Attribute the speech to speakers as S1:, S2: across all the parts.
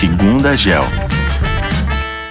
S1: Segunda Gel.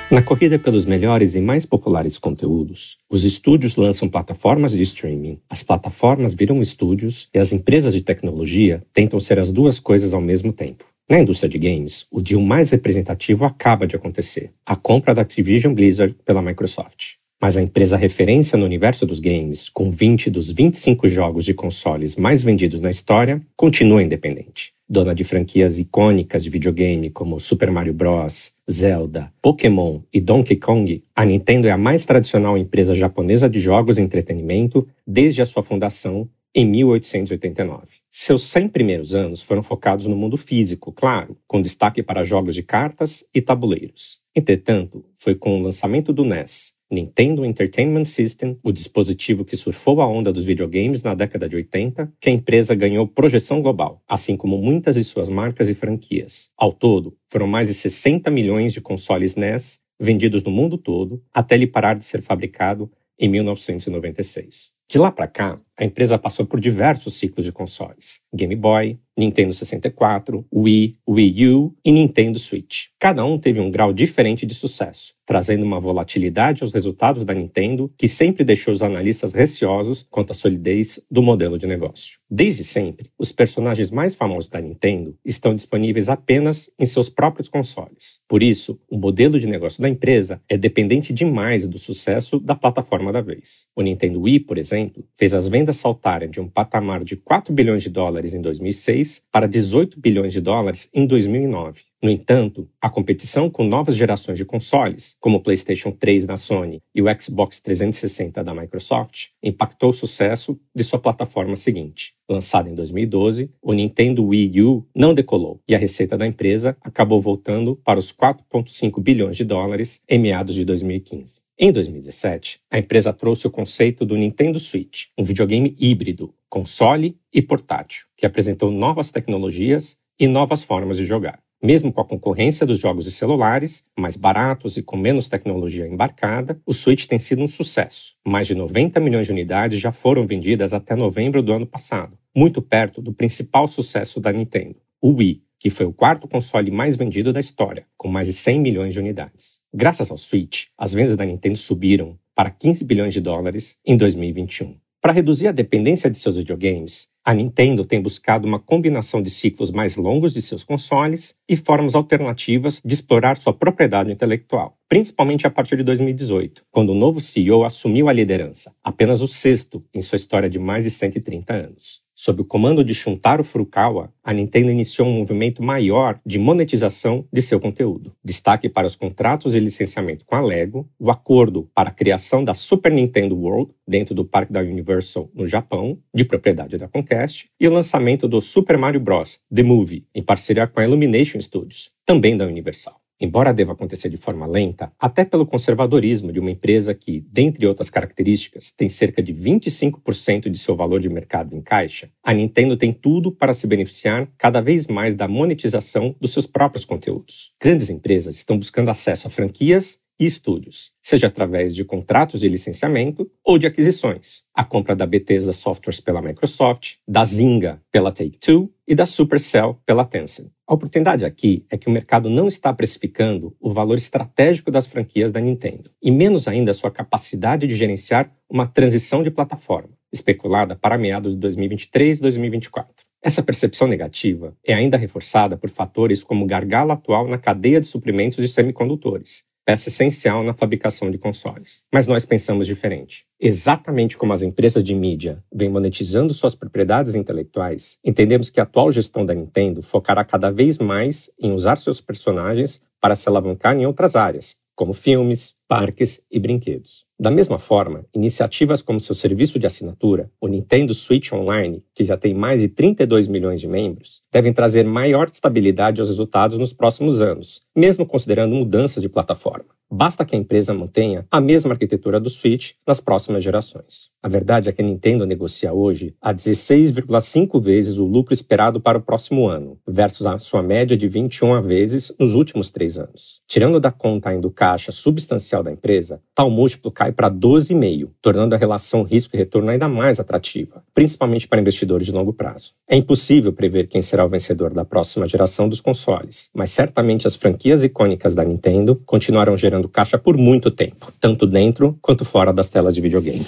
S2: Na corrida pelos melhores e mais populares conteúdos, os estúdios lançam plataformas de streaming, as plataformas viram estúdios e as empresas de tecnologia tentam ser as duas coisas ao mesmo tempo. Na indústria de games, o deal mais representativo acaba de acontecer: a compra da Activision Blizzard pela Microsoft. Mas a empresa referência no universo dos games, com 20 dos 25 jogos de consoles mais vendidos na história, continua independente dona de franquias icônicas de videogame como Super Mario Bros., Zelda, Pokémon e Donkey Kong, a Nintendo é a mais tradicional empresa japonesa de jogos e entretenimento desde a sua fundação em 1889. Seus 100 primeiros anos foram focados no mundo físico, claro, com destaque para jogos de cartas e tabuleiros. Entretanto, foi com o lançamento do NES, Nintendo Entertainment System, o dispositivo que surfou a onda dos videogames na década de 80, que a empresa ganhou projeção global, assim como muitas de suas marcas e franquias. Ao todo, foram mais de 60 milhões de consoles NES vendidos no mundo todo, até ele parar de ser fabricado em 1996. De lá para cá, a empresa passou por diversos ciclos de consoles: Game Boy, Nintendo 64, Wii, Wii U e Nintendo Switch. Cada um teve um grau diferente de sucesso, trazendo uma volatilidade aos resultados da Nintendo que sempre deixou os analistas receosos quanto à solidez do modelo de negócio. Desde sempre, os personagens mais famosos da Nintendo estão disponíveis apenas em seus próprios consoles. Por isso, o modelo de negócio da empresa é dependente demais do sucesso da plataforma da vez. O Nintendo Wii, por exemplo, fez as vendas saltarem de um patamar de 4 bilhões de dólares em 2006 para 18 bilhões de dólares em 2009. No entanto, a competição com novas gerações de consoles, como o PlayStation 3 da Sony e o Xbox 360 da Microsoft, impactou o sucesso de sua plataforma seguinte. Lançado em 2012, o Nintendo Wii U não decolou e a receita da empresa acabou voltando para os 4,5 bilhões de dólares em meados de 2015. Em 2017, a empresa trouxe o conceito do Nintendo Switch, um videogame híbrido, console e portátil, que apresentou novas tecnologias e novas formas de jogar. Mesmo com a concorrência dos jogos de celulares, mais baratos e com menos tecnologia embarcada, o Switch tem sido um sucesso. Mais de 90 milhões de unidades já foram vendidas até novembro do ano passado, muito perto do principal sucesso da Nintendo, o Wii, que foi o quarto console mais vendido da história, com mais de 100 milhões de unidades. Graças ao Switch, as vendas da Nintendo subiram para 15 bilhões de dólares em 2021. Para reduzir a dependência de seus videogames, a Nintendo tem buscado uma combinação de ciclos mais longos de seus consoles e formas alternativas de explorar sua propriedade intelectual, principalmente a partir de 2018, quando o novo CEO assumiu a liderança, apenas o sexto em sua história de mais de 130 anos. Sob o comando de Shuntaro Furukawa, a Nintendo iniciou um movimento maior de monetização de seu conteúdo. Destaque para os contratos de licenciamento com a Lego, o acordo para a criação da Super Nintendo World dentro do parque da Universal no Japão, de propriedade da Comcast, e o lançamento do Super Mario Bros. The Movie, em parceria com a Illumination Studios, também da Universal. Embora deva acontecer de forma lenta, até pelo conservadorismo de uma empresa que, dentre outras características, tem cerca de 25% de seu valor de mercado em caixa, a Nintendo tem tudo para se beneficiar cada vez mais da monetização dos seus próprios conteúdos. Grandes empresas estão buscando acesso a franquias e estúdios, seja através de contratos de licenciamento ou de aquisições. A compra da Bethesda Softwares pela Microsoft, da Zynga pela Take-Two e da Supercell pela Tencent. A oportunidade aqui é que o mercado não está precificando o valor estratégico das franquias da Nintendo, e menos ainda sua capacidade de gerenciar uma transição de plataforma, especulada para meados de 2023 e 2024. Essa percepção negativa é ainda reforçada por fatores como o gargalo atual na cadeia de suprimentos de semicondutores, peça essencial na fabricação de consoles. Mas nós pensamos diferente. Exatamente como as empresas de mídia vêm monetizando suas propriedades intelectuais, entendemos que a atual gestão da Nintendo focará cada vez mais em usar seus personagens para se alavancar em outras áreas, como filmes, parques e brinquedos. Da mesma forma, iniciativas como seu serviço de assinatura, o Nintendo Switch Online, que já tem mais de 32 milhões de membros, devem trazer maior estabilidade aos resultados nos próximos anos, mesmo considerando mudanças de plataforma. Basta que a empresa mantenha a mesma arquitetura do Switch nas próximas gerações. A verdade é que a Nintendo negocia hoje a 16,5 vezes o lucro esperado para o próximo ano, versus a sua média de 21 vezes nos últimos três anos. Tirando da conta ainda o caixa substancial da empresa, tal múltiplo cai para 12,5, tornando a relação risco e retorno ainda mais atrativa, principalmente para investidores de longo prazo. É impossível prever quem será o vencedor da próxima geração dos consoles, mas certamente as franquias icônicas da Nintendo continuarão gerando caixa por muito tempo, tanto dentro quanto fora das telas de videogame.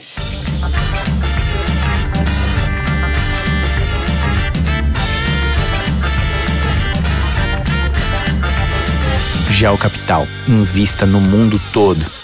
S1: Gel Capital. Invista no mundo todo.